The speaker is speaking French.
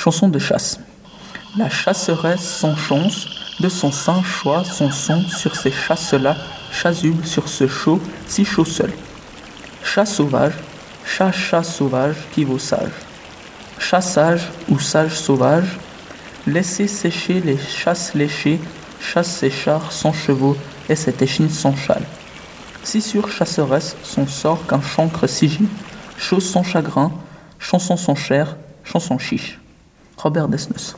Chanson de chasse. La chasseresse sans chance, de son sein choix son son sur ces chasses-là, chasuble sur ce chaud, si chaud seul. Chat sauvage, chat chat sauvage qui vaut sage? Chat sage ou sage sauvage, laissez sécher les chasses léchées, chasse ses chars sans chevaux et cette échine sans châle. Si sur chasseresse son sort qu'un chancre sigile, chose sans chagrin, chanson sans chair, chanson chiche. Robert Desnos.